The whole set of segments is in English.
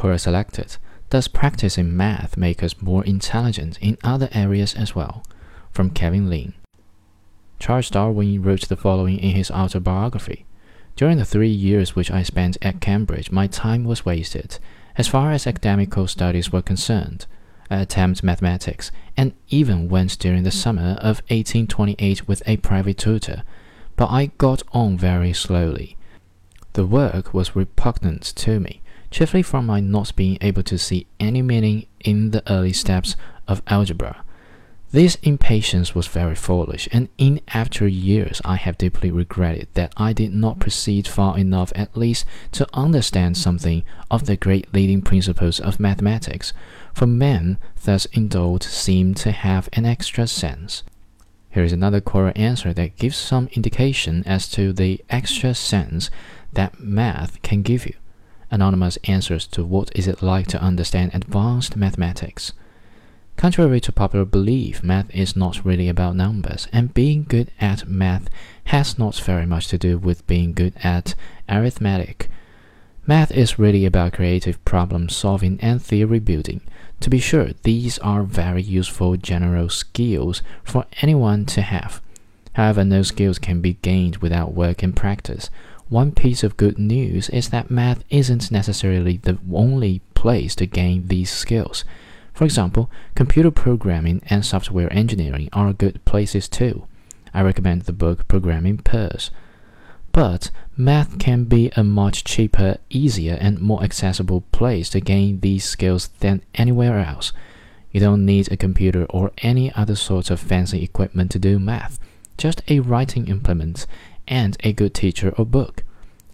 Quora selected Does practice in math make us more intelligent in other areas as well? From Kevin Lin. Charles Darwin wrote the following in his autobiography During the three years which I spent at Cambridge, my time was wasted. As far as academical studies were concerned, I attempted mathematics, and even went during the summer of 1828 with a private tutor, but I got on very slowly. The work was repugnant to me, chiefly from my not being able to see any meaning in the early steps of algebra. This impatience was very foolish, and in after years I have deeply regretted that I did not proceed far enough at least to understand something of the great leading principles of mathematics, for men thus endowed seem to have an extra sense. Here is another Quora answer that gives some indication as to the extra sense that math can give you. Anonymous answers to what is it like to understand advanced mathematics. Contrary to popular belief, math is not really about numbers, and being good at math has not very much to do with being good at arithmetic. Math is really about creative problem solving and theory building. To be sure, these are very useful general skills for anyone to have. However, no skills can be gained without work and practice. One piece of good news is that math isn't necessarily the only place to gain these skills. For example, computer programming and software engineering are good places too. I recommend the book Programming Pearls. But math can be a much cheaper, easier, and more accessible place to gain these skills than anywhere else. You don't need a computer or any other sort of fancy equipment to do math, just a writing implement and a good teacher or book.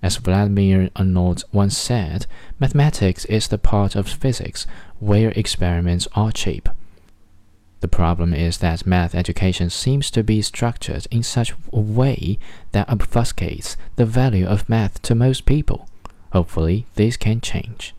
As Vladimir Arnold once said, mathematics is the part of physics where experiments are cheap. The problem is that math education seems to be structured in such a way that obfuscates the value of math to most people. Hopefully, this can change.